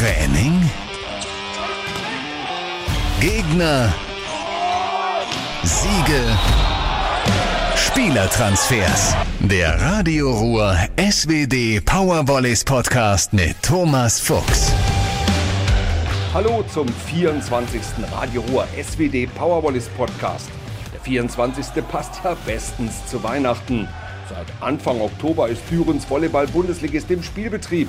Training? Gegner? Siege? Spielertransfers. Der Radio Ruhr SWD Powervolleys Podcast mit Thomas Fuchs. Hallo zum 24. Radio Ruhr SWD Powervolleys Podcast. Der 24. passt ja bestens zu Weihnachten. Seit Anfang Oktober ist Thürens Volleyball-Bundesligist im Spielbetrieb.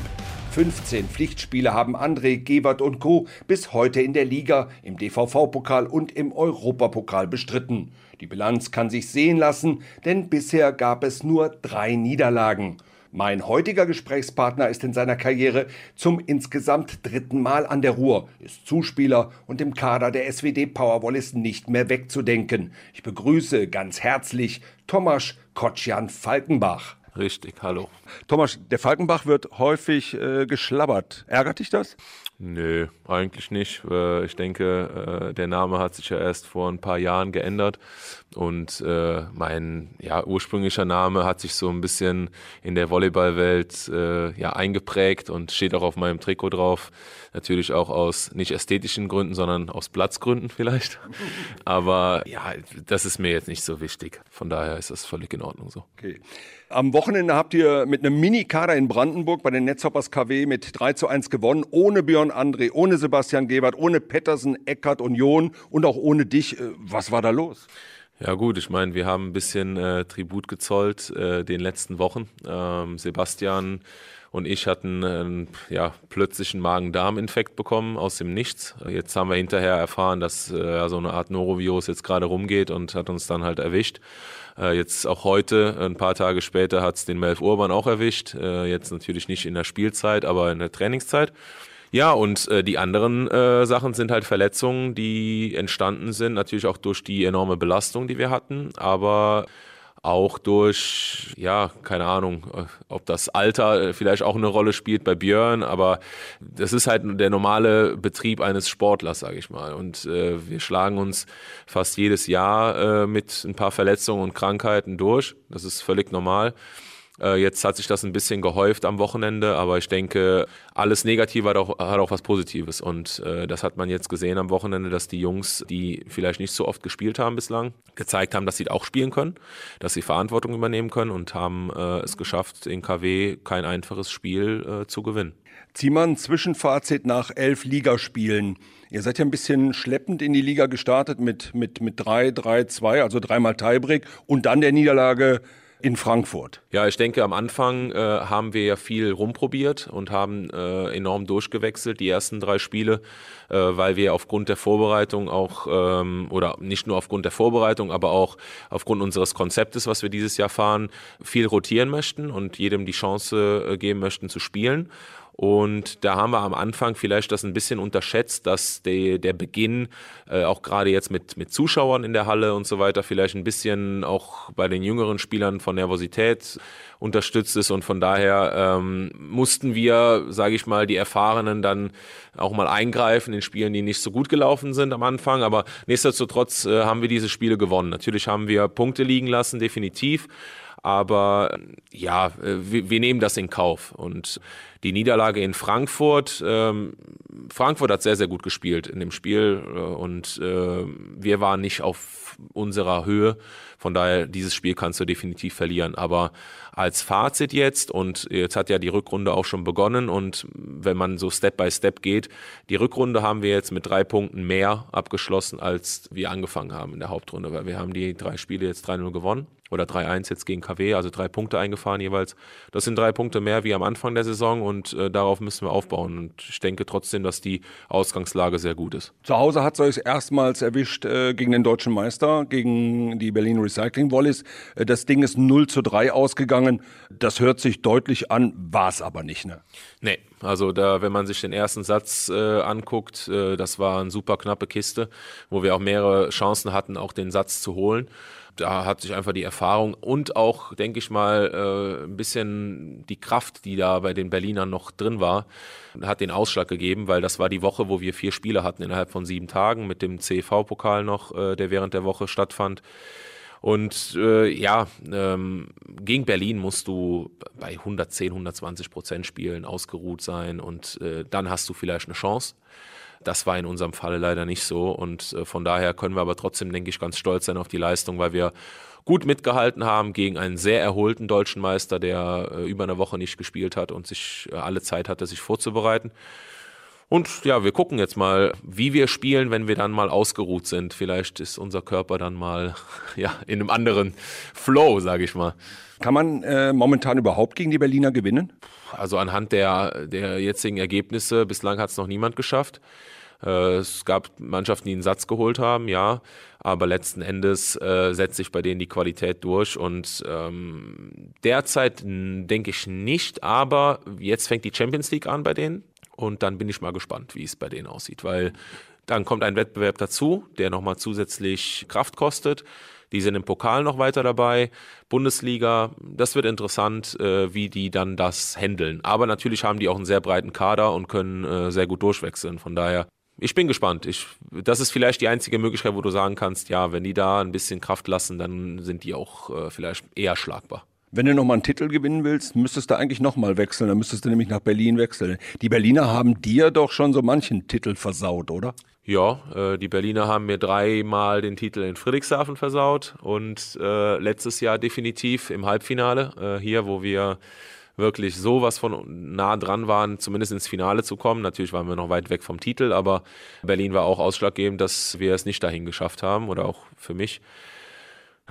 15 Pflichtspiele haben André, Gewert und Co. bis heute in der Liga, im DVV-Pokal und im Europapokal bestritten. Die Bilanz kann sich sehen lassen, denn bisher gab es nur drei Niederlagen. Mein heutiger Gesprächspartner ist in seiner Karriere zum insgesamt dritten Mal an der Ruhr, ist Zuspieler und im Kader der SWD Powerwall ist nicht mehr wegzudenken. Ich begrüße ganz herzlich Tomasz Kotschan Falkenbach. Richtig, hallo. Thomas, der Falkenbach wird häufig äh, geschlabbert. Ärgert dich das? Nö, eigentlich nicht. Äh, ich denke, äh, der Name hat sich ja erst vor ein paar Jahren geändert und äh, mein ja, ursprünglicher Name hat sich so ein bisschen in der Volleyballwelt ja, eingeprägt und steht auch auf meinem Trikot drauf. Natürlich auch aus nicht ästhetischen Gründen, sondern aus Platzgründen vielleicht. Aber ja, das ist mir jetzt nicht so wichtig. Von daher ist das völlig in Ordnung so. Okay. Am Wochenende habt ihr mit einem Mini-Kader in Brandenburg bei den Netzhoppers KW mit 3 zu 1 gewonnen, ohne Björn André, ohne Sebastian Gebert, ohne Pettersen, Eckert, Union und auch ohne dich. Äh, was war da los? Ja gut, ich meine, wir haben ein bisschen äh, Tribut gezollt äh, den letzten Wochen. Ähm, Sebastian und ich hatten einen ja, plötzlichen Magen-Darm-Infekt bekommen aus dem Nichts. Jetzt haben wir hinterher erfahren, dass äh, so eine Art Norovirus jetzt gerade rumgeht und hat uns dann halt erwischt. Äh, jetzt auch heute, ein paar Tage später, hat es den Melf Urban auch erwischt. Äh, jetzt natürlich nicht in der Spielzeit, aber in der Trainingszeit. Ja, und äh, die anderen äh, Sachen sind halt Verletzungen, die entstanden sind, natürlich auch durch die enorme Belastung, die wir hatten, aber auch durch, ja, keine Ahnung, äh, ob das Alter äh, vielleicht auch eine Rolle spielt bei Björn, aber das ist halt der normale Betrieb eines Sportlers, sage ich mal. Und äh, wir schlagen uns fast jedes Jahr äh, mit ein paar Verletzungen und Krankheiten durch. Das ist völlig normal. Äh, jetzt hat sich das ein bisschen gehäuft am Wochenende, aber ich denke, alles Negative hat auch, hat auch was Positives. Und äh, das hat man jetzt gesehen am Wochenende, dass die Jungs, die vielleicht nicht so oft gespielt haben bislang, gezeigt haben, dass sie auch spielen können, dass sie Verantwortung übernehmen können und haben äh, es geschafft, in KW kein einfaches Spiel äh, zu gewinnen. Ein Zwischenfazit nach elf Ligaspielen. Ihr seid ja ein bisschen schleppend in die Liga gestartet mit, mit, mit 3, 3, 2, also dreimal Tiebreak und dann der Niederlage in Frankfurt. Ja, ich denke, am Anfang äh, haben wir ja viel rumprobiert und haben äh, enorm durchgewechselt, die ersten drei Spiele, äh, weil wir aufgrund der Vorbereitung auch, ähm, oder nicht nur aufgrund der Vorbereitung, aber auch aufgrund unseres Konzeptes, was wir dieses Jahr fahren, viel rotieren möchten und jedem die Chance äh, geben möchten zu spielen. Und da haben wir am Anfang vielleicht das ein bisschen unterschätzt, dass die, der Beginn äh, auch gerade jetzt mit, mit Zuschauern in der Halle und so weiter vielleicht ein bisschen auch bei den jüngeren Spielern von Nervosität unterstützt ist. Und von daher ähm, mussten wir, sage ich mal, die Erfahrenen dann auch mal eingreifen in Spielen, die nicht so gut gelaufen sind am Anfang. Aber nichtsdestotrotz äh, haben wir diese Spiele gewonnen. Natürlich haben wir Punkte liegen lassen, definitiv. Aber ja, äh, wir, wir nehmen das in Kauf. Und die Niederlage in Frankfurt, ähm, Frankfurt hat sehr, sehr gut gespielt in dem Spiel äh, und äh, wir waren nicht auf unserer Höhe. Von daher, dieses Spiel kannst du definitiv verlieren. Aber als Fazit jetzt, und jetzt hat ja die Rückrunde auch schon begonnen, und wenn man so Step by Step geht, die Rückrunde haben wir jetzt mit drei Punkten mehr abgeschlossen, als wir angefangen haben in der Hauptrunde, weil wir haben die drei Spiele jetzt 3-0 gewonnen oder 3-1 jetzt gegen KW, also drei Punkte eingefahren jeweils. Das sind drei Punkte mehr wie am Anfang der Saison und äh, darauf müssen wir aufbauen. Und ich denke trotzdem, dass die Ausgangslage sehr gut ist. Zu Hause hat es euch erstmals erwischt äh, gegen den deutschen Meister, gegen die Berlin Recycling Wallis. Äh, das Ding ist 0 zu 3 ausgegangen. Das hört sich deutlich an, war es aber nicht, ne? Nee, also da, wenn man sich den ersten Satz äh, anguckt, äh, das war eine super knappe Kiste, wo wir auch mehrere Chancen hatten, auch den Satz zu holen da hat sich einfach die Erfahrung und auch, denke ich mal, äh, ein bisschen die Kraft, die da bei den Berlinern noch drin war, hat den Ausschlag gegeben, weil das war die Woche, wo wir vier Spiele hatten innerhalb von sieben Tagen mit dem CV-Pokal noch, äh, der während der Woche stattfand. Und äh, ja, ähm, gegen Berlin musst du bei 110, 120 Prozent spielen, ausgeruht sein und äh, dann hast du vielleicht eine Chance. Das war in unserem Falle leider nicht so und äh, von daher können wir aber trotzdem, denke ich, ganz stolz sein auf die Leistung, weil wir gut mitgehalten haben gegen einen sehr erholten deutschen Meister, der äh, über eine Woche nicht gespielt hat und sich äh, alle Zeit hatte, sich vorzubereiten. Und ja, wir gucken jetzt mal, wie wir spielen, wenn wir dann mal ausgeruht sind. Vielleicht ist unser Körper dann mal ja, in einem anderen Flow, sage ich mal. Kann man äh, momentan überhaupt gegen die Berliner gewinnen? Also anhand der, der jetzigen Ergebnisse, bislang hat es noch niemand geschafft. Äh, es gab Mannschaften, die einen Satz geholt haben, ja, aber letzten Endes äh, setzt sich bei denen die Qualität durch und ähm, derzeit denke ich nicht, aber jetzt fängt die Champions League an bei denen und dann bin ich mal gespannt, wie es bei denen aussieht, weil dann kommt ein Wettbewerb dazu, der nochmal zusätzlich Kraft kostet. Die sind im Pokal noch weiter dabei. Bundesliga, das wird interessant, äh, wie die dann das handeln. Aber natürlich haben die auch einen sehr breiten Kader und können äh, sehr gut durchwechseln. Von daher, ich bin gespannt. Ich, das ist vielleicht die einzige Möglichkeit, wo du sagen kannst, ja, wenn die da ein bisschen Kraft lassen, dann sind die auch äh, vielleicht eher schlagbar. Wenn du nochmal einen Titel gewinnen willst, müsstest du eigentlich nochmal wechseln. Dann müsstest du nämlich nach Berlin wechseln. Die Berliner haben dir doch schon so manchen Titel versaut, oder? Ja, äh, die Berliner haben mir dreimal den Titel in Friedrichshafen versaut und äh, letztes Jahr definitiv im Halbfinale äh, hier, wo wir wirklich sowas von nah dran waren, zumindest ins Finale zu kommen. Natürlich waren wir noch weit weg vom Titel, aber Berlin war auch ausschlaggebend, dass wir es nicht dahin geschafft haben oder auch für mich.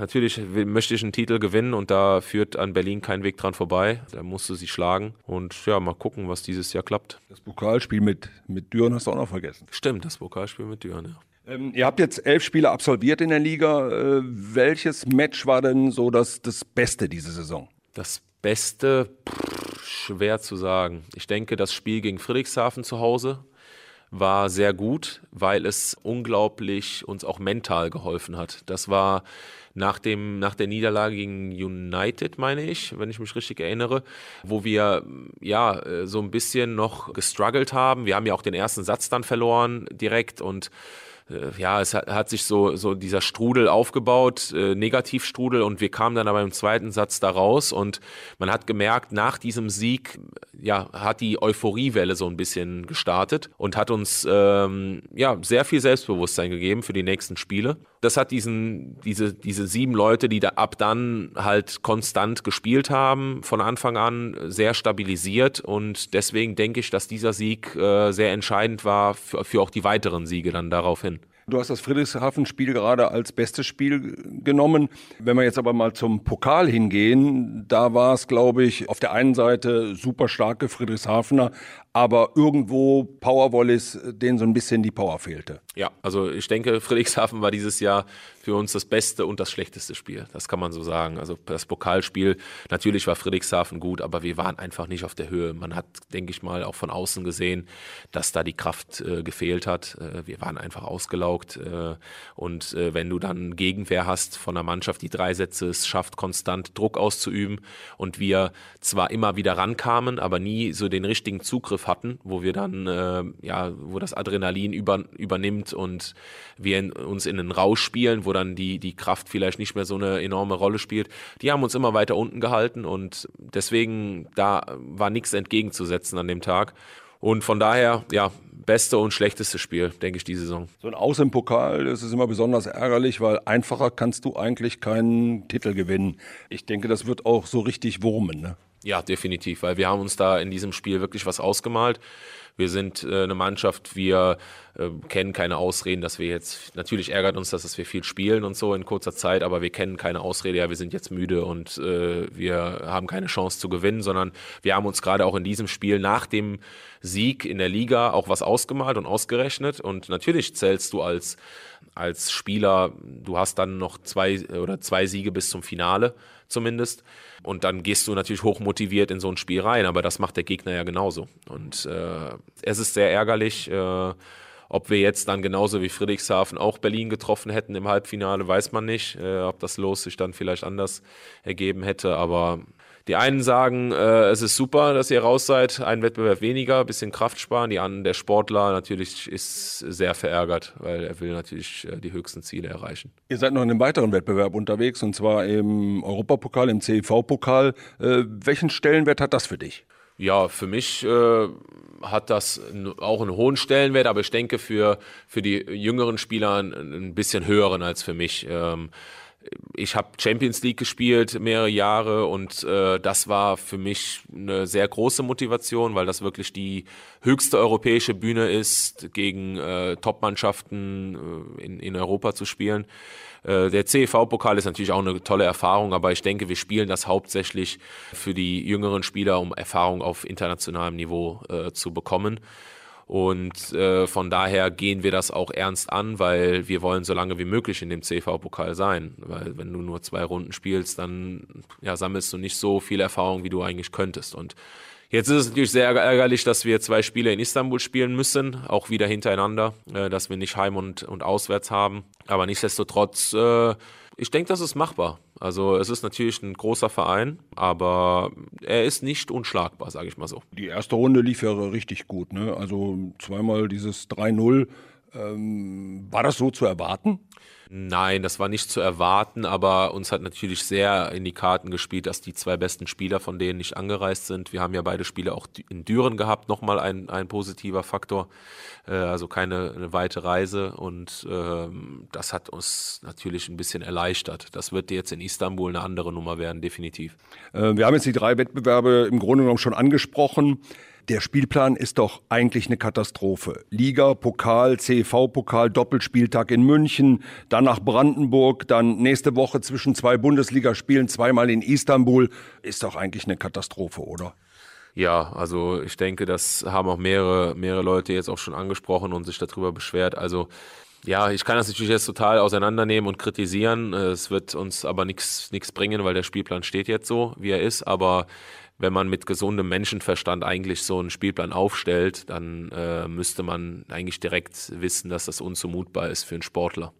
Natürlich möchte ich einen Titel gewinnen und da führt an Berlin kein Weg dran vorbei. Da musst du sie schlagen und ja, mal gucken, was dieses Jahr klappt. Das Pokalspiel mit, mit Düren hast du auch noch vergessen. Stimmt, das Pokalspiel mit Düren, ja. Ähm, ihr habt jetzt elf Spiele absolviert in der Liga. Äh, welches Match war denn so das, das Beste diese Saison? Das Beste, pff, schwer zu sagen. Ich denke, das Spiel gegen Friedrichshafen zu Hause war sehr gut, weil es unglaublich uns auch mental geholfen hat. Das war nach, dem, nach der Niederlage gegen United, meine ich, wenn ich mich richtig erinnere, wo wir ja äh, so ein bisschen noch gestruggelt haben. Wir haben ja auch den ersten Satz dann verloren direkt und ja, es hat, hat, sich so, so dieser Strudel aufgebaut, äh, Negativstrudel, und wir kamen dann aber im zweiten Satz da raus und man hat gemerkt, nach diesem Sieg, ja, hat die Euphoriewelle so ein bisschen gestartet und hat uns ähm, ja sehr viel Selbstbewusstsein gegeben für die nächsten Spiele. Das hat diesen, diese, diese sieben Leute, die da ab dann halt konstant gespielt haben, von Anfang an sehr stabilisiert und deswegen denke ich, dass dieser Sieg äh, sehr entscheidend war für, für auch die weiteren Siege dann daraufhin. Du hast das Friedrichshafen-Spiel gerade als bestes Spiel genommen. Wenn wir jetzt aber mal zum Pokal hingehen, da war es, glaube ich, auf der einen Seite super starke Friedrichshafener, aber irgendwo Powerwallis, denen so ein bisschen die Power fehlte. Ja, also ich denke, Friedrichshafen war dieses Jahr für uns das beste und das schlechteste Spiel. Das kann man so sagen. Also das Pokalspiel, natürlich war Friedrichshafen gut, aber wir waren einfach nicht auf der Höhe. Man hat, denke ich mal, auch von außen gesehen, dass da die Kraft äh, gefehlt hat. Äh, wir waren einfach ausgelaugt. Äh, und äh, wenn du dann Gegenwehr hast von einer Mannschaft, die drei Sätze es schafft, konstant Druck auszuüben und wir zwar immer wieder rankamen, aber nie so den richtigen Zugriff hatten, wo wir dann, äh, ja, wo das Adrenalin über, übernimmt und wir in, uns in einen Rausch spielen, wo dann die, die Kraft vielleicht nicht mehr so eine enorme Rolle spielt. Die haben uns immer weiter unten gehalten und deswegen, da war nichts entgegenzusetzen an dem Tag. Und von daher, ja, beste und schlechteste Spiel, denke ich, die Saison. So ein Aus im Pokal, das ist immer besonders ärgerlich, weil einfacher kannst du eigentlich keinen Titel gewinnen. Ich denke, das wird auch so richtig wurmen. Ne? Ja, definitiv, weil wir haben uns da in diesem Spiel wirklich was ausgemalt. Wir sind äh, eine Mannschaft, wir äh, kennen keine Ausreden, dass wir jetzt, natürlich ärgert uns das, dass wir viel spielen und so in kurzer Zeit, aber wir kennen keine Ausrede, ja, wir sind jetzt müde und äh, wir haben keine Chance zu gewinnen, sondern wir haben uns gerade auch in diesem Spiel nach dem Sieg in der Liga auch was ausgemalt und ausgerechnet. Und natürlich zählst du als als Spieler, du hast dann noch zwei oder zwei Siege bis zum Finale zumindest. Und dann gehst du natürlich hochmotiviert in so ein Spiel rein, aber das macht der Gegner ja genauso. Und äh, es ist sehr ärgerlich. Äh, ob wir jetzt dann genauso wie Friedrichshafen auch Berlin getroffen hätten im Halbfinale, weiß man nicht. Äh, ob das Los sich dann vielleicht anders ergeben hätte. Aber die einen sagen, äh, es ist super, dass ihr raus seid, ein Wettbewerb weniger, bisschen Kraft sparen. Die anderen, der Sportler natürlich ist sehr verärgert, weil er will natürlich äh, die höchsten Ziele erreichen. Ihr seid noch in einem weiteren Wettbewerb unterwegs und zwar im Europapokal, im CEV-Pokal. Äh, welchen Stellenwert hat das für dich? Ja, für mich äh, hat das auch einen hohen Stellenwert, aber ich denke für, für die jüngeren Spieler ein bisschen höheren als für mich. Ähm, ich habe Champions League gespielt mehrere Jahre und äh, das war für mich eine sehr große Motivation, weil das wirklich die höchste europäische Bühne ist, gegen äh, Top-Mannschaften äh, in, in Europa zu spielen. Äh, der CEV-Pokal ist natürlich auch eine tolle Erfahrung, aber ich denke, wir spielen das hauptsächlich für die jüngeren Spieler, um Erfahrung auf internationalem Niveau äh, zu bekommen. Und äh, von daher gehen wir das auch ernst an, weil wir wollen so lange wie möglich in dem CV-Pokal sein. Weil wenn du nur zwei Runden spielst, dann ja, sammelst du nicht so viel Erfahrung, wie du eigentlich könntest. Und Jetzt ist es natürlich sehr ärgerlich, dass wir zwei Spiele in Istanbul spielen müssen, auch wieder hintereinander, äh, dass wir nicht Heim und, und Auswärts haben. Aber nichtsdestotrotz, äh, ich denke, das ist machbar. Also es ist natürlich ein großer Verein, aber er ist nicht unschlagbar, sage ich mal so. Die erste Runde lief ja richtig gut. Ne? Also zweimal dieses 3-0. Ähm, war das so zu erwarten? Nein, das war nicht zu erwarten, aber uns hat natürlich sehr in die Karten gespielt, dass die zwei besten Spieler von denen nicht angereist sind. Wir haben ja beide Spiele auch in Düren gehabt, nochmal ein, ein positiver Faktor, äh, also keine eine weite Reise und ähm, das hat uns natürlich ein bisschen erleichtert. Das wird jetzt in Istanbul eine andere Nummer werden, definitiv. Äh, wir haben jetzt die drei Wettbewerbe im Grunde genommen schon angesprochen. Der Spielplan ist doch eigentlich eine Katastrophe. Liga, Pokal, CV-Pokal, Doppelspieltag in München, dann nach Brandenburg, dann nächste Woche zwischen zwei Bundesligaspielen, zweimal in Istanbul. Ist doch eigentlich eine Katastrophe, oder? Ja, also ich denke, das haben auch mehrere, mehrere Leute jetzt auch schon angesprochen und sich darüber beschwert. Also ja, ich kann das natürlich jetzt total auseinandernehmen und kritisieren. Es wird uns aber nichts bringen, weil der Spielplan steht jetzt so, wie er ist. Aber wenn man mit gesundem Menschenverstand eigentlich so einen Spielplan aufstellt, dann äh, müsste man eigentlich direkt wissen, dass das unzumutbar ist für einen Sportler.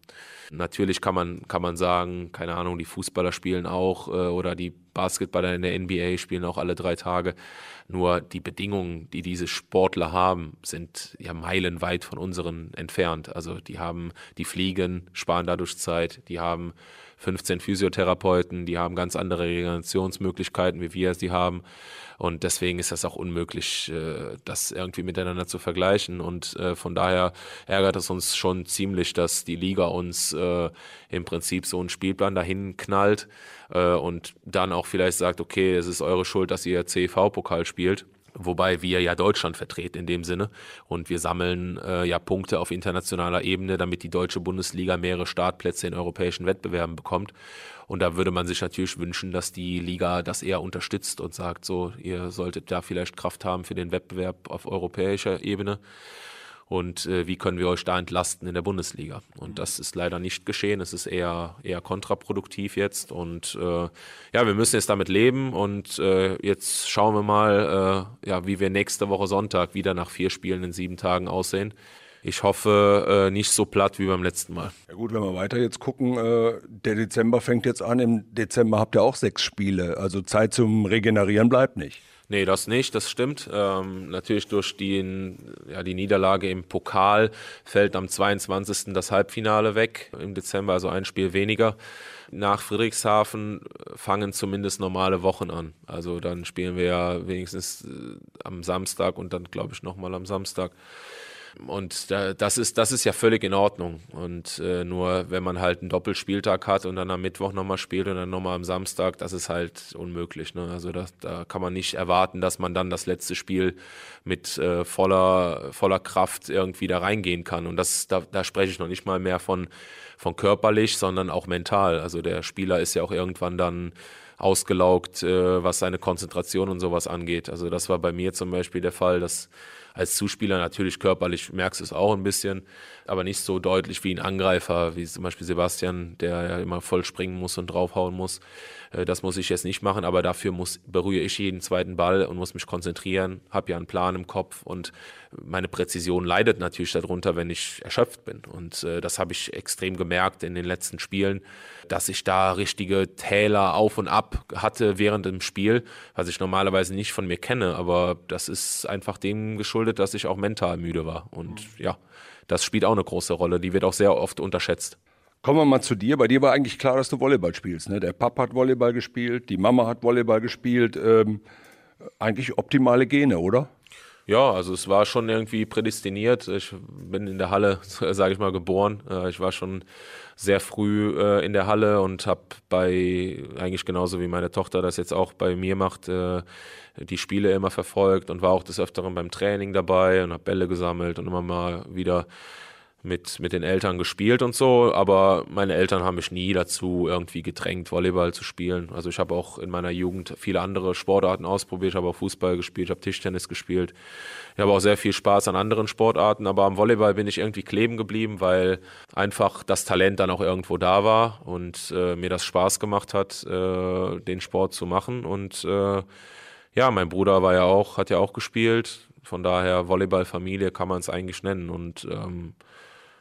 Natürlich kann man, kann man sagen, keine Ahnung, die Fußballer spielen auch äh, oder die Basketballer in der NBA spielen auch alle drei Tage. Nur die Bedingungen, die diese Sportler haben, sind ja meilenweit von unseren entfernt. Also die haben, die fliegen, sparen dadurch Zeit, die haben 15 Physiotherapeuten, die haben ganz andere Regenerationsmöglichkeiten, wie wir sie haben. Und deswegen ist das auch unmöglich, äh, das irgendwie miteinander zu vergleichen. Und äh, von daher ärgert es uns schon ziemlich, dass die Liga uns äh, im Prinzip so einen Spielplan dahin knallt und dann auch vielleicht sagt, okay, es ist eure Schuld, dass ihr CV-Pokal spielt. Wobei wir ja Deutschland vertreten in dem Sinne und wir sammeln äh, ja Punkte auf internationaler Ebene, damit die deutsche Bundesliga mehrere Startplätze in europäischen Wettbewerben bekommt. Und da würde man sich natürlich wünschen, dass die Liga das eher unterstützt und sagt, so, ihr solltet da vielleicht Kraft haben für den Wettbewerb auf europäischer Ebene und äh, wie können wir euch da entlasten in der Bundesliga. Und das ist leider nicht geschehen. Es ist eher, eher kontraproduktiv jetzt. Und äh, ja, wir müssen jetzt damit leben. Und äh, jetzt schauen wir mal, äh, ja, wie wir nächste Woche Sonntag wieder nach vier Spielen in sieben Tagen aussehen. Ich hoffe, äh, nicht so platt wie beim letzten Mal. Ja gut, wenn wir weiter jetzt gucken, äh, der Dezember fängt jetzt an. Im Dezember habt ihr auch sechs Spiele. Also Zeit zum Regenerieren bleibt nicht. Nee, das nicht, das stimmt. Ähm, natürlich durch die, ja, die Niederlage im Pokal fällt am 22. das Halbfinale weg im Dezember, also ein Spiel weniger. Nach Friedrichshafen fangen zumindest normale Wochen an. Also dann spielen wir ja wenigstens äh, am Samstag und dann glaube ich nochmal am Samstag. Und das ist, das ist ja völlig in Ordnung. Und äh, nur wenn man halt einen Doppelspieltag hat und dann am Mittwoch nochmal spielt und dann nochmal am Samstag, das ist halt unmöglich. Ne? Also das, da kann man nicht erwarten, dass man dann das letzte Spiel mit äh, voller, voller Kraft irgendwie da reingehen kann. Und das, da, da spreche ich noch nicht mal mehr von, von körperlich, sondern auch mental. Also der Spieler ist ja auch irgendwann dann ausgelaugt, äh, was seine Konzentration und sowas angeht. Also das war bei mir zum Beispiel der Fall, dass als Zuspieler natürlich körperlich merkst du es auch ein bisschen, aber nicht so deutlich wie ein Angreifer, wie zum Beispiel Sebastian, der ja immer voll springen muss und draufhauen muss. Äh, das muss ich jetzt nicht machen, aber dafür muss, berühre ich jeden zweiten Ball und muss mich konzentrieren, habe ja einen Plan im Kopf und meine Präzision leidet natürlich darunter, wenn ich erschöpft bin. Und äh, das habe ich extrem gemerkt in den letzten Spielen, dass ich da richtige Täler auf und ab hatte während dem Spiel, was ich normalerweise nicht von mir kenne. Aber das ist einfach dem geschuldet, dass ich auch mental müde war. Und ja, das spielt auch eine große Rolle. Die wird auch sehr oft unterschätzt. Kommen wir mal zu dir. Bei dir war eigentlich klar, dass du Volleyball spielst. Ne? Der Papa hat Volleyball gespielt, die Mama hat Volleyball gespielt. Ähm, eigentlich optimale Gene, oder? Ja, also es war schon irgendwie prädestiniert. Ich bin in der Halle, sage ich mal, geboren. Äh, ich war schon sehr früh äh, in der Halle und habe bei, eigentlich genauso wie meine Tochter das jetzt auch bei mir macht, äh, die Spiele immer verfolgt und war auch des Öfteren beim Training dabei und habe Bälle gesammelt und immer mal wieder mit, mit den Eltern gespielt und so, aber meine Eltern haben mich nie dazu irgendwie gedrängt, Volleyball zu spielen. Also ich habe auch in meiner Jugend viele andere Sportarten ausprobiert, habe auch Fußball gespielt, habe Tischtennis gespielt. Ich habe auch sehr viel Spaß an anderen Sportarten, aber am Volleyball bin ich irgendwie kleben geblieben, weil einfach das Talent dann auch irgendwo da war und äh, mir das Spaß gemacht hat, äh, den Sport zu machen. Und äh, ja, mein Bruder war ja auch, hat ja auch gespielt. Von daher Volleyballfamilie kann man es eigentlich nennen. Und ähm,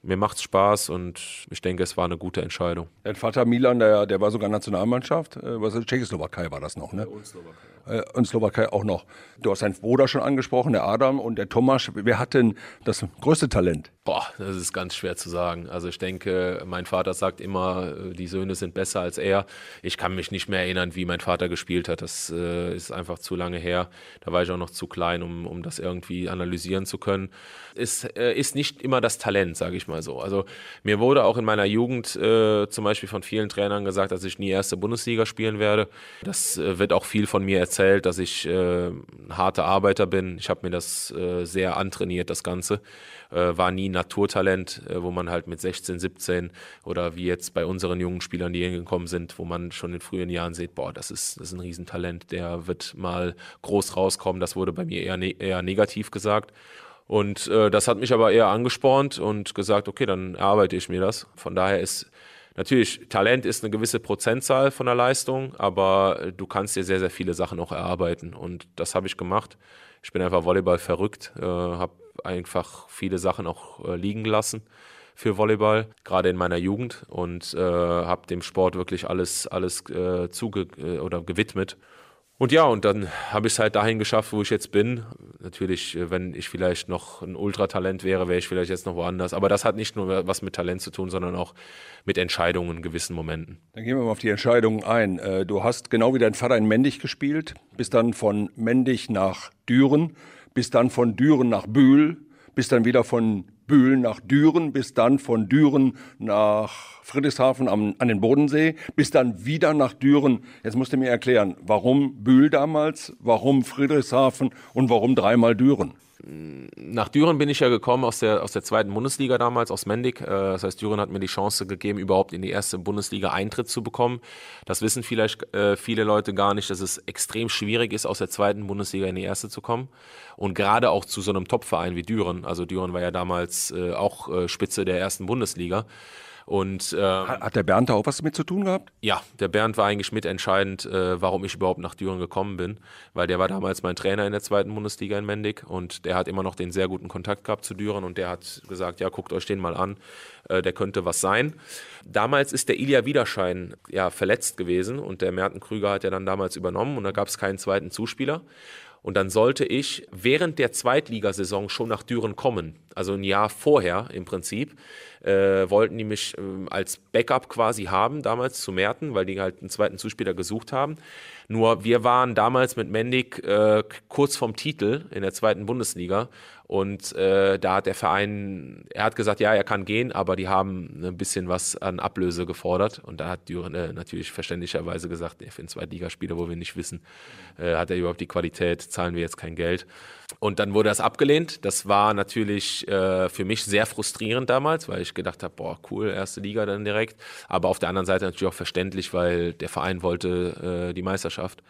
mir macht es Spaß und ich denke, es war eine gute Entscheidung. Dein Vater Milan, der, der war sogar Nationalmannschaft. Äh, was ist, Tschechoslowakei war das noch, ne? Und Slowakei. Äh, und Slowakei auch noch. Du hast deinen Bruder schon angesprochen, der Adam und der Thomas. Wer hat denn das größte Talent? Boah, das ist ganz schwer zu sagen. Also ich denke, mein Vater sagt immer, äh, die Söhne sind besser als er. Ich kann mich nicht mehr erinnern, wie mein Vater gespielt hat. Das äh, ist einfach zu lange her. Da war ich auch noch zu klein, um, um das irgendwie analysieren zu können. Es äh, ist nicht immer das Talent, sage ich mal so. Also mir wurde auch in meiner Jugend äh, zum Beispiel von vielen Trainern gesagt, dass ich nie erste Bundesliga spielen werde. Das äh, wird auch viel von mir erzählt erzählt, dass ich äh, ein harter Arbeiter bin. Ich habe mir das äh, sehr antrainiert, das Ganze. Äh, war nie ein Naturtalent, äh, wo man halt mit 16, 17 oder wie jetzt bei unseren jungen Spielern, die hingekommen sind, wo man schon in frühen Jahren sieht, boah, das ist, das ist ein Riesentalent, der wird mal groß rauskommen. Das wurde bei mir eher, ne eher negativ gesagt. Und äh, das hat mich aber eher angespornt und gesagt, okay, dann erarbeite ich mir das. Von daher ist Natürlich, Talent ist eine gewisse Prozentzahl von der Leistung, aber du kannst dir sehr, sehr viele Sachen auch erarbeiten. Und das habe ich gemacht. Ich bin einfach Volleyball verrückt, äh, habe einfach viele Sachen auch äh, liegen gelassen für Volleyball, gerade in meiner Jugend und äh, habe dem Sport wirklich alles, alles äh, zuge äh, oder gewidmet. Und ja, und dann habe ich es halt dahin geschafft, wo ich jetzt bin. Natürlich, äh, wenn ich vielleicht noch ein Ultratalent wäre, wäre ich vielleicht jetzt noch woanders. Aber das hat nicht nur was mit Talent zu tun, sondern auch mit Entscheidungen in gewissen Momenten. Dann gehen wir mal auf die Entscheidungen ein. Äh, du hast genau wie dein Vater in Mendig gespielt, bist dann von Mendig nach Düren, bist dann von Düren nach Bühl, bist dann wieder von Bühl nach Düren, bis dann von Düren nach Friedrichshafen am, an den Bodensee, bis dann wieder nach Düren. Jetzt musst du mir erklären, warum Bühl damals, warum Friedrichshafen und warum dreimal Düren? Nach Düren bin ich ja gekommen aus der, aus der zweiten Bundesliga damals, aus Mendig. Äh, das heißt, Düren hat mir die Chance gegeben, überhaupt in die erste Bundesliga Eintritt zu bekommen. Das wissen vielleicht äh, viele Leute gar nicht, dass es extrem schwierig ist, aus der zweiten Bundesliga in die erste zu kommen. Und gerade auch zu so einem Topverein wie Düren. Also Düren war ja damals äh, auch Spitze der ersten Bundesliga. Und, äh, Hat der Bernd da auch was damit zu tun gehabt? Ja, der Bernd war eigentlich mitentscheidend, äh, warum ich überhaupt nach Düren gekommen bin, weil der war damals mein Trainer in der zweiten Bundesliga in Mendig und der hat immer noch den sehr guten Kontakt gehabt zu Düren und der hat gesagt, ja, guckt euch den mal an, äh, der könnte was sein. Damals ist der Ilja Wiederschein ja verletzt gewesen und der Merten Krüger hat ja dann damals übernommen und da gab es keinen zweiten Zuspieler. Und dann sollte ich während der Zweitligasaison schon nach Düren kommen, also ein Jahr vorher im Prinzip äh, wollten die mich äh, als Backup quasi haben, damals zu Merten, weil die halt einen zweiten Zuspieler gesucht haben. Nur wir waren damals mit Mendig äh, kurz vom Titel in der zweiten Bundesliga und äh, da hat der Verein, er hat gesagt, ja, er kann gehen, aber die haben ein bisschen was an Ablöse gefordert. Und da hat Düren äh, natürlich verständlicherweise gesagt, für einen Zweitligaspieler, wo wir nicht wissen, äh, hat er überhaupt die Qualität, zahlen wir jetzt kein Geld. Und dann wurde das abgelehnt. Das war natürlich äh, für mich sehr frustrierend damals, weil ich gedacht habe, boah, cool, erste Liga dann direkt. Aber auf der anderen Seite natürlich auch verständlich, weil der Verein wollte äh, die Meisterschaft.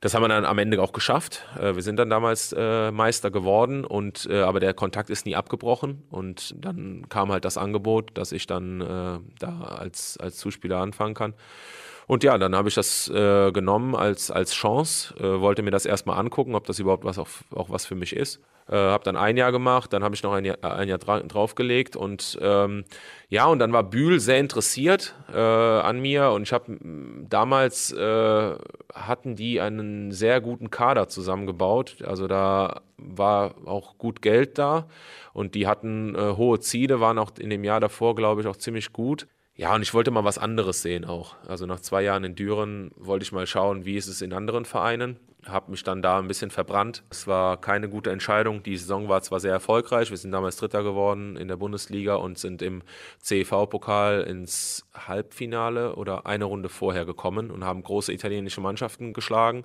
Das haben wir dann am Ende auch geschafft. Äh, wir sind dann damals äh, Meister geworden und äh, aber der Kontakt ist nie abgebrochen und dann kam halt das Angebot, dass ich dann äh, da als, als Zuspieler anfangen kann. Und ja, dann habe ich das äh, genommen als, als Chance, äh, wollte mir das erstmal angucken, ob das überhaupt was auch, auch was für mich ist. Äh, habe dann ein Jahr gemacht, dann habe ich noch ein Jahr, ein Jahr dra draufgelegt und ähm, ja, und dann war Bühl sehr interessiert äh, an mir und ich habe damals äh, hatten die einen sehr guten Kader zusammengebaut. Also da war auch gut Geld da und die hatten äh, hohe Ziele, waren auch in dem Jahr davor, glaube ich, auch ziemlich gut. Ja, und ich wollte mal was anderes sehen auch. Also nach zwei Jahren in Düren wollte ich mal schauen, wie ist es in anderen Vereinen. Habe mich dann da ein bisschen verbrannt. Es war keine gute Entscheidung. Die Saison war zwar sehr erfolgreich. Wir sind damals Dritter geworden in der Bundesliga und sind im CEV-Pokal ins Halbfinale oder eine Runde vorher gekommen und haben große italienische Mannschaften geschlagen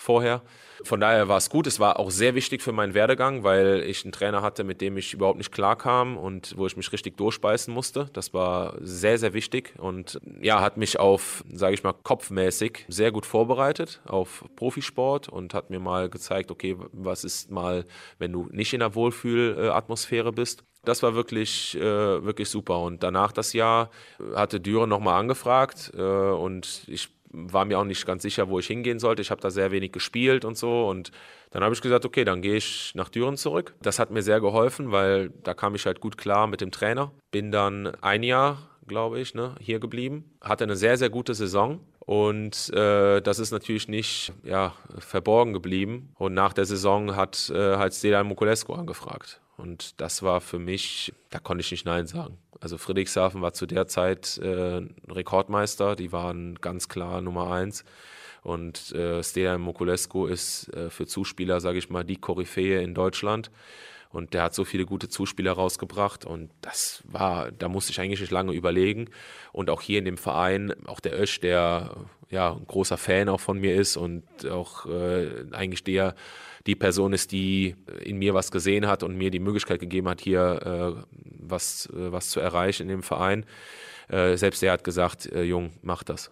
vorher. Von daher war es gut. Es war auch sehr wichtig für meinen Werdegang, weil ich einen Trainer hatte, mit dem ich überhaupt nicht klarkam und wo ich mich richtig durchbeißen musste. Das war sehr, sehr wichtig und ja, hat mich auf, sage ich mal, kopfmäßig sehr gut vorbereitet auf Profisport und hat mir mal gezeigt, okay, was ist mal, wenn du nicht in der Wohlfühlatmosphäre bist. Das war wirklich, äh, wirklich super. Und danach das Jahr hatte Düren nochmal angefragt äh, und ich war mir auch nicht ganz sicher, wo ich hingehen sollte. Ich habe da sehr wenig gespielt und so. Und dann habe ich gesagt, okay, dann gehe ich nach Düren zurück. Das hat mir sehr geholfen, weil da kam ich halt gut klar mit dem Trainer. Bin dann ein Jahr, glaube ich, ne, hier geblieben. Hatte eine sehr, sehr gute Saison. Und äh, das ist natürlich nicht ja, verborgen geblieben. Und nach der Saison hat äh, halt Stedan Mukulescu angefragt. Und das war für mich, da konnte ich nicht Nein sagen. Also Friedrichshafen war zu der Zeit äh, Rekordmeister, die waren ganz klar Nummer eins. Und äh, Stejan Mokulescu ist äh, für Zuspieler, sage ich mal, die Koryphäe in Deutschland. Und der hat so viele gute Zuspieler rausgebracht und das war, da musste ich eigentlich nicht lange überlegen. Und auch hier in dem Verein, auch der Ösch, der ja ein großer Fan auch von mir ist und auch äh, eigentlich der die Person ist, die in mir was gesehen hat und mir die Möglichkeit gegeben hat, hier äh, was, äh, was zu erreichen in dem Verein. Äh, selbst er hat gesagt, äh, Jung, mach das.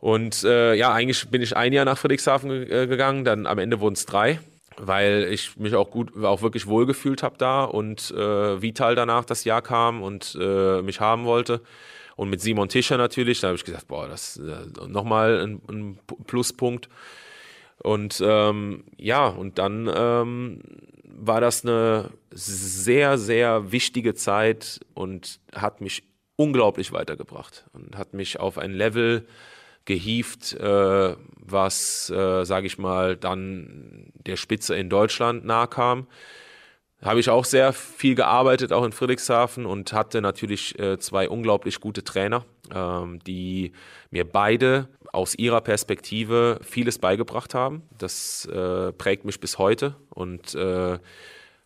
Und äh, ja, eigentlich bin ich ein Jahr nach Friedrichshafen äh, gegangen, dann am Ende wurden es drei, weil ich mich auch gut, auch wirklich wohlgefühlt habe da und äh, Vital danach das Jahr kam und äh, mich haben wollte. Und mit Simon Tischer natürlich, da habe ich gesagt, boah, das ist äh, nochmal ein, ein Pluspunkt. Und ähm, ja, und dann ähm, war das eine sehr, sehr wichtige Zeit und hat mich unglaublich weitergebracht und hat mich auf ein Level gehievt, äh, was, äh, sage ich mal, dann der Spitze in Deutschland nahe kam. Habe ich auch sehr viel gearbeitet, auch in Friedrichshafen und hatte natürlich äh, zwei unglaublich gute Trainer, ähm, die mir beide aus ihrer Perspektive vieles beigebracht haben. Das äh, prägt mich bis heute und äh,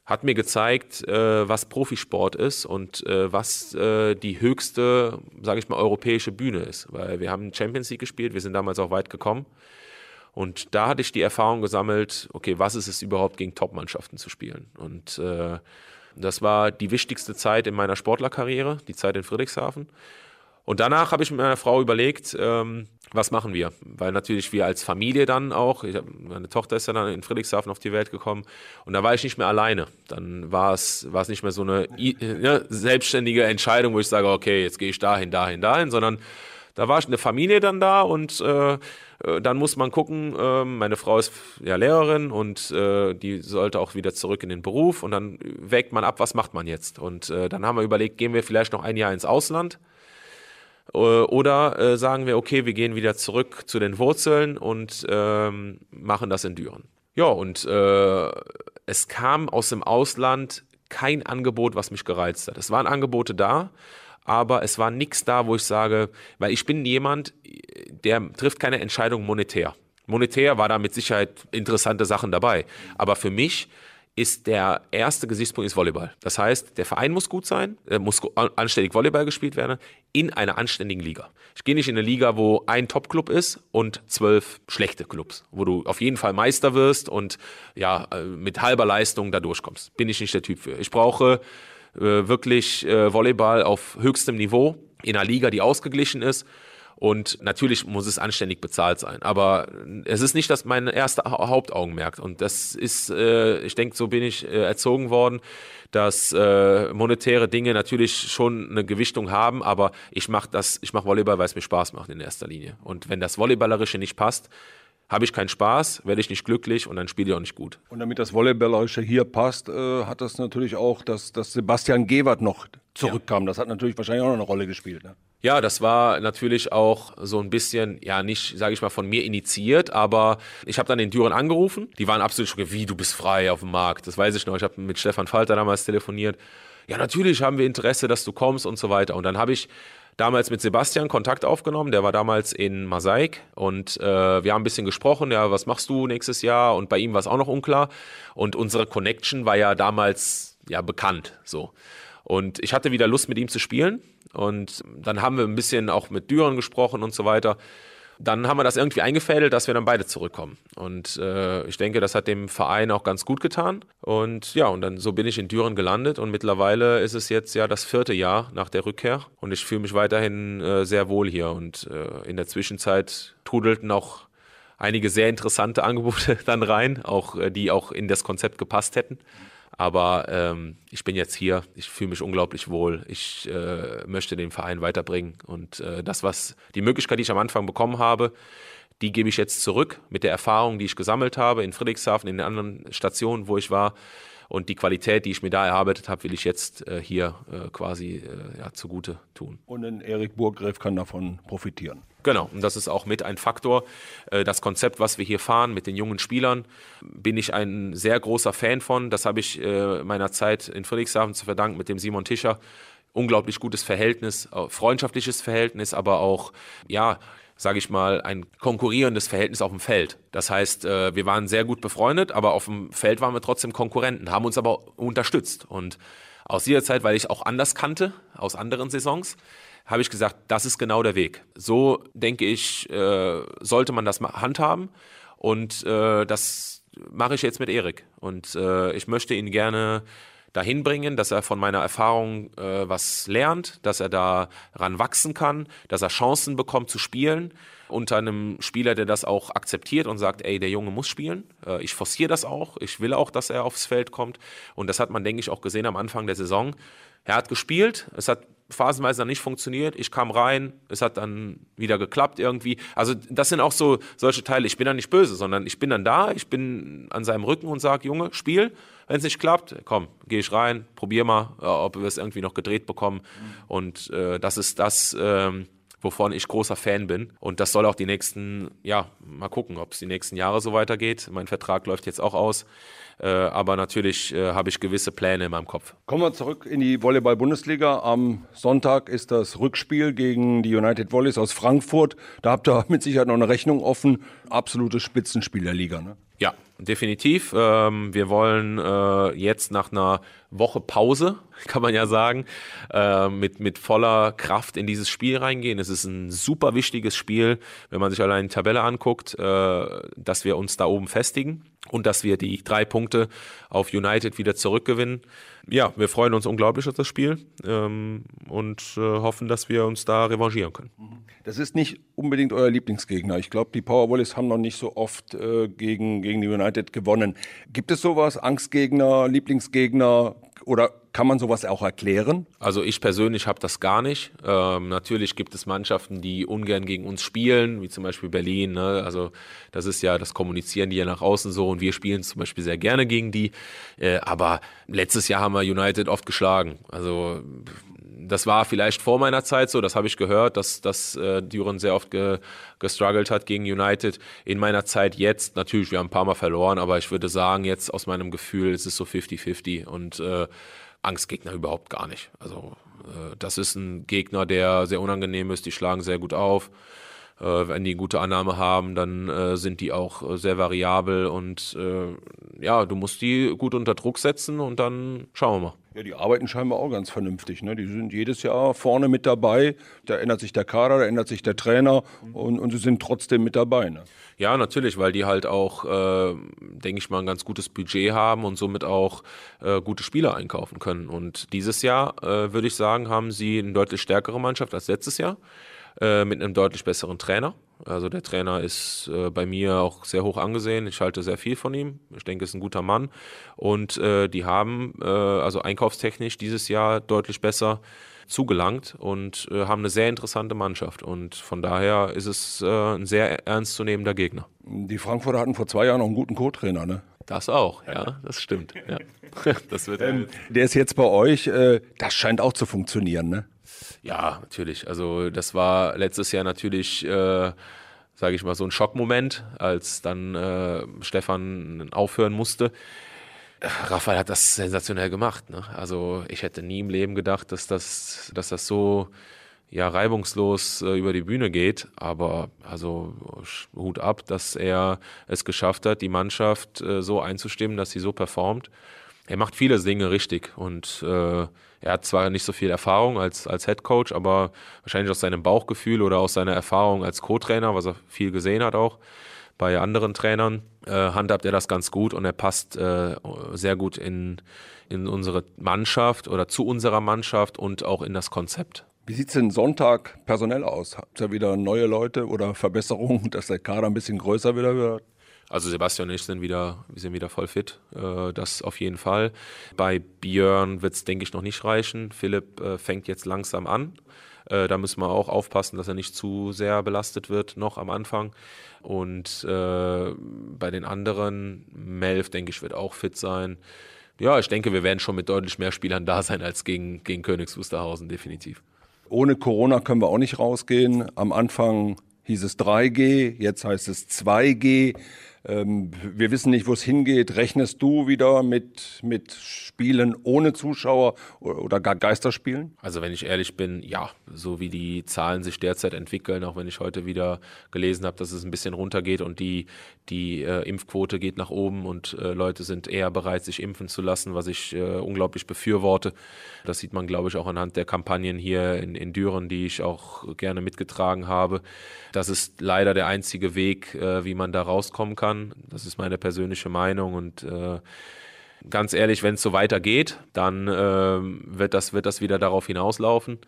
hat mir gezeigt, äh, was Profisport ist und äh, was äh, die höchste, sage ich mal, europäische Bühne ist. Weil wir haben Champions League gespielt, wir sind damals auch weit gekommen. Und da hatte ich die Erfahrung gesammelt, okay, was ist es überhaupt gegen Top-Mannschaften zu spielen? Und äh, das war die wichtigste Zeit in meiner Sportlerkarriere, die Zeit in Friedrichshafen. Und danach habe ich mit meiner Frau überlegt, ähm, was machen wir? Weil natürlich wir als Familie dann auch, ich, meine Tochter ist ja dann in Friedrichshafen auf die Welt gekommen und da war ich nicht mehr alleine. Dann war es, war es nicht mehr so eine ja, selbstständige Entscheidung, wo ich sage, okay, jetzt gehe ich dahin, dahin, dahin, sondern da war eine Familie dann da und äh, äh, dann muss man gucken, äh, meine Frau ist ja Lehrerin und äh, die sollte auch wieder zurück in den Beruf und dann wägt man ab, was macht man jetzt? Und äh, dann haben wir überlegt, gehen wir vielleicht noch ein Jahr ins Ausland oder äh, sagen wir, okay, wir gehen wieder zurück zu den Wurzeln und ähm, machen das in Düren. Ja, und äh, es kam aus dem Ausland kein Angebot, was mich gereizt hat. Es waren Angebote da, aber es war nichts da, wo ich sage, weil ich bin jemand, der trifft keine Entscheidung monetär. Monetär war da mit Sicherheit interessante Sachen dabei, aber für mich ist der erste Gesichtspunkt ist Volleyball. Das heißt, der Verein muss gut sein, muss anständig Volleyball gespielt werden in einer anständigen Liga. Ich gehe nicht in eine Liga, wo ein Top-Club ist und zwölf schlechte Clubs, wo du auf jeden Fall Meister wirst und ja äh, mit halber Leistung da durchkommst. Bin ich nicht der Typ für. Ich brauche äh, wirklich äh, Volleyball auf höchstem Niveau in einer Liga, die ausgeglichen ist Und natürlich muss es anständig bezahlt sein. Aber es ist nicht das mein erster Hauptaugenmerk. Und das ist, äh, ich denke, so bin ich äh, erzogen worden, dass äh, monetäre Dinge natürlich schon eine Gewichtung haben, aber ich mache das, ich mache Volleyball, weil es mir Spaß macht in erster Linie. Und wenn das Volleyballerische nicht passt, habe ich keinen Spaß, werde ich nicht glücklich und dann spiele ich auch nicht gut. Und damit das Volleyballerische hier passt, äh, hat das natürlich auch, dass, dass Sebastian Gewert noch zurückkam. Ja. Das hat natürlich wahrscheinlich auch noch eine Rolle gespielt. Ne? Ja, das war natürlich auch so ein bisschen, ja, nicht, sage ich mal, von mir initiiert, aber ich habe dann den Düren angerufen. Die waren absolut schon, wie, du bist frei auf dem Markt. Das weiß ich noch. Ich habe mit Stefan Falter damals telefoniert. Ja, natürlich haben wir Interesse, dass du kommst und so weiter. Und dann habe ich damals mit Sebastian Kontakt aufgenommen. Der war damals in Masaik und äh, wir haben ein bisschen gesprochen. Ja, was machst du nächstes Jahr? Und bei ihm war es auch noch unklar. Und unsere Connection war ja damals ja bekannt. So. Und ich hatte wieder Lust, mit ihm zu spielen. Und dann haben wir ein bisschen auch mit Düren gesprochen und so weiter. Dann haben wir das irgendwie eingefädelt, dass wir dann beide zurückkommen. Und äh, ich denke, das hat dem Verein auch ganz gut getan. Und ja, und dann so bin ich in Düren gelandet und mittlerweile ist es jetzt ja das vierte Jahr nach der Rückkehr und ich fühle mich weiterhin äh, sehr wohl hier. Und äh, in der Zwischenzeit trudelten auch einige sehr interessante Angebote dann rein, auch äh, die auch in das Konzept gepasst hätten. Aber ähm, ich bin jetzt hier, ich fühle mich unglaublich wohl. Ich äh, möchte den Verein weiterbringen. Und äh, das, was die Möglichkeit, die ich am Anfang bekommen habe, die gebe ich jetzt zurück mit der Erfahrung, die ich gesammelt habe in Friedrichshafen, in den anderen Stationen, wo ich war. Und die Qualität, die ich mir da erarbeitet habe, will ich jetzt äh, hier äh, quasi äh, ja, zugute tun. Und ein Erik Burggräf kann davon profitieren. Genau, und das ist auch mit ein Faktor. Äh, das Konzept, was wir hier fahren mit den jungen Spielern, bin ich ein sehr großer Fan von. Das habe ich äh, meiner Zeit in Friedrichshafen zu verdanken mit dem Simon Tischer. Unglaublich gutes Verhältnis, freundschaftliches Verhältnis, aber auch, ja, sage ich mal, ein konkurrierendes Verhältnis auf dem Feld. Das heißt, äh, wir waren sehr gut befreundet, aber auf dem Feld waren wir trotzdem Konkurrenten, haben uns aber unterstützt. Und aus dieser Zeit, weil ich auch anders kannte, aus anderen Saisons, habe ich gesagt, das ist genau der Weg. So denke ich, äh, sollte man das handhaben. Und äh, das mache ich jetzt mit Erik. Und ich möchte ihn gerne dahin bringen, dass er von meiner Erfahrung äh, was lernt, dass er daran wachsen kann, dass er Chancen bekommt zu spielen unter einem Spieler, der das auch akzeptiert und sagt, ey, der Junge muss spielen. Äh, ich forciere das auch. Ich will auch, dass er aufs Feld kommt. Und das hat man, denke ich, auch gesehen am Anfang der Saison. Er hat gespielt. Es hat phasenweise dann nicht funktioniert. Ich kam rein, es hat dann wieder geklappt irgendwie. Also das sind auch so solche Teile. Ich bin dann nicht böse, sondern ich bin dann da, ich bin an seinem Rücken und sage, Junge, spiel. Wenn es nicht klappt, komm, gehe ich rein, probier mal, äh, ob wir es irgendwie noch gedreht bekommen. Mhm. Und äh, das ist das, ähm, wovon ich großer Fan bin. Und das soll auch die nächsten, ja, mal gucken, ob es die nächsten Jahre so weitergeht. Mein Vertrag läuft jetzt auch aus. Äh, aber natürlich äh, habe ich gewisse Pläne in meinem Kopf. Kommen wir zurück in die Volleyball-Bundesliga. Am Sonntag ist das Rückspiel gegen die United Volleys aus Frankfurt. Da habt ihr mit Sicherheit noch eine Rechnung offen. Absolutes Spitzenspiel der Liga, ne? Ja, definitiv. Ähm, wir wollen äh, jetzt nach einer Woche Pause, kann man ja sagen, äh, mit, mit voller Kraft in dieses Spiel reingehen. Es ist ein super wichtiges Spiel, wenn man sich allein die Tabelle anguckt, äh, dass wir uns da oben festigen und dass wir die drei Punkte auf United wieder zurückgewinnen. Ja, wir freuen uns unglaublich auf das Spiel ähm, und äh, hoffen, dass wir uns da revanchieren können. Das ist nicht unbedingt euer Lieblingsgegner. Ich glaube, die Powerwallis haben noch nicht so oft äh, gegen, gegen die United gewonnen. Gibt es sowas? Angstgegner, Lieblingsgegner? Oder kann man sowas auch erklären? Also ich persönlich habe das gar nicht. Ähm, natürlich gibt es Mannschaften, die ungern gegen uns spielen, wie zum Beispiel Berlin. Ne? Also das ist ja, das kommunizieren die ja nach außen so und wir spielen zum Beispiel sehr gerne gegen die. Äh, aber letztes Jahr haben wir United oft geschlagen. Also das war vielleicht vor meiner Zeit so, das habe ich gehört, dass, dass äh, Düren sehr oft ge, gestruggelt hat gegen United. In meiner Zeit jetzt, natürlich, wir haben ein paar Mal verloren, aber ich würde sagen, jetzt aus meinem Gefühl ist es so 50-50 und äh, Angstgegner überhaupt gar nicht. Also äh, das ist ein Gegner, der sehr unangenehm ist, die schlagen sehr gut auf. Äh, wenn die eine gute Annahme haben, dann äh, sind die auch äh, sehr variabel und ja, du musst die gut unter Druck setzen und dann schauen wir mal. Ja, die arbeiten scheinbar auch ganz vernünftig. Ne? Die sind jedes Jahr vorne mit dabei. Da ändert sich der Kader, da ändert sich der Trainer und, und sie sind trotzdem mit dabei. Ne? Ja, natürlich, weil die halt auch, äh, denke ich mal, ein ganz gutes Budget haben und somit auch äh, gute Spieler einkaufen können. Und dieses Jahr, äh, würde ich sagen, haben sie eine deutlich stärkere Mannschaft als letztes Jahr. Äh, mit einem deutlich besseren Trainer. Also der Trainer ist äh, bei mir auch sehr hoch angesehen. Ich halte sehr viel von ihm. Ich denke, er ist ein guter Mann. Und äh, die haben äh, also einkaufstechnisch dieses Jahr deutlich besser zugelangt und äh, haben eine sehr interessante Mannschaft. Und von daher ist es äh, ein sehr ernstzunehmender Gegner. Die Frankfurter hatten vor zwei Jahren noch einen guten Co-Trainer, ne? Das auch, ja, das stimmt. Ja. Das wird ähm, der ist jetzt bei euch, äh, das scheint auch zu funktionieren, ne? Ja, natürlich. Also das war letztes Jahr natürlich, äh, sage ich mal, so ein Schockmoment, als dann äh, Stefan aufhören musste. Raphael hat das sensationell gemacht. Ne? Also ich hätte nie im Leben gedacht, dass das, dass das so ja, reibungslos äh, über die Bühne geht. Aber also Hut ab, dass er es geschafft hat, die Mannschaft äh, so einzustimmen, dass sie so performt. Er macht viele Dinge richtig und äh, er hat zwar nicht so viel Erfahrung als, als Head Coach, aber wahrscheinlich aus seinem Bauchgefühl oder aus seiner Erfahrung als Co-Trainer, was er viel gesehen hat auch bei anderen Trainern, äh, handhabt er das ganz gut und er passt äh, sehr gut in, in unsere Mannschaft oder zu unserer Mannschaft und auch in das Konzept. Wie sieht es denn Sonntag personell aus? Habt ihr wieder neue Leute oder Verbesserungen, dass der Kader ein bisschen größer wieder wird? Also Sebastian und ich sind wieder, wir sind wieder voll fit, äh, das auf jeden Fall. Bei Björn wird es, denke ich, noch nicht reichen. Philipp äh, fängt jetzt langsam an. Äh, da müssen wir auch aufpassen, dass er nicht zu sehr belastet wird, noch am Anfang. Und äh, bei den anderen, Melf, denke ich, wird auch fit sein. Ja, ich denke, wir werden schon mit deutlich mehr Spielern da sein als gegen, gegen Königs Wusterhausen, definitiv. Ohne Corona können wir auch nicht rausgehen. Am Anfang hieß es 3G, jetzt heißt es 2G. Ähm, wir wissen nicht, wo es hingeht. Rechnest du wieder mit, mit Spielen ohne Zuschauer oder gar Geisterspielen? Also wenn ich ehrlich bin, ja, so wie die Zahlen sich derzeit entwickeln, auch wenn ich heute wieder gelesen habe, dass es ein bisschen runtergeht und die, die äh, Impfquote geht nach oben und äh, Leute sind eher bereit, sich impfen zu lassen, was ich äh, unglaublich befürworte. Das sieht man, glaube ich, auch anhand der Kampagnen hier in, in Düren, die ich auch gerne mitgetragen habe. Das ist leider der einzige Weg, äh, wie man da rauskommen kann kann. Das ist meine persönliche Meinung und äh, ganz ehrlich, wenn es so weitergeht, dann äh, wird, das, wird das wieder darauf hinauslaufen.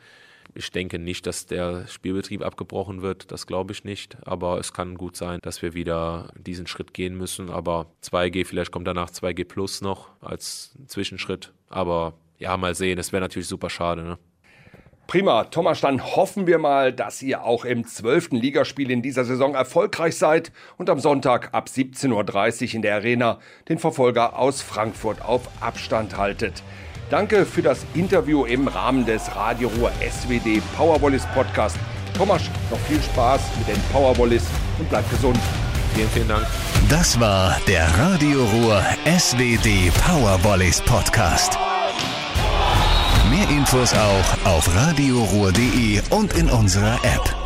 Ich denke nicht, dass der Spielbetrieb abgebrochen wird, das glaube ich nicht. Aber es kann gut sein, dass wir wieder diesen Schritt gehen müssen. Aber 2G, vielleicht kommt danach 2G Plus noch als Zwischenschritt. Aber ja, mal sehen, es wäre natürlich super schade. Ne? Prima, Thomas, dann hoffen wir mal, dass ihr auch im zwölften Ligaspiel in dieser Saison erfolgreich seid und am Sonntag ab 17.30 Uhr in der Arena den Verfolger aus Frankfurt auf Abstand haltet. Danke für das Interview im Rahmen des Radio Ruhr SWD Powerwallis Podcast. Thomas, noch viel Spaß mit den Powerwallis und bleibt gesund. Vielen, vielen Dank. Das war der Radio Ruhr SWD Powerwallis Podcast. Mehr Infos auch auf radioruhr.de und in unserer App.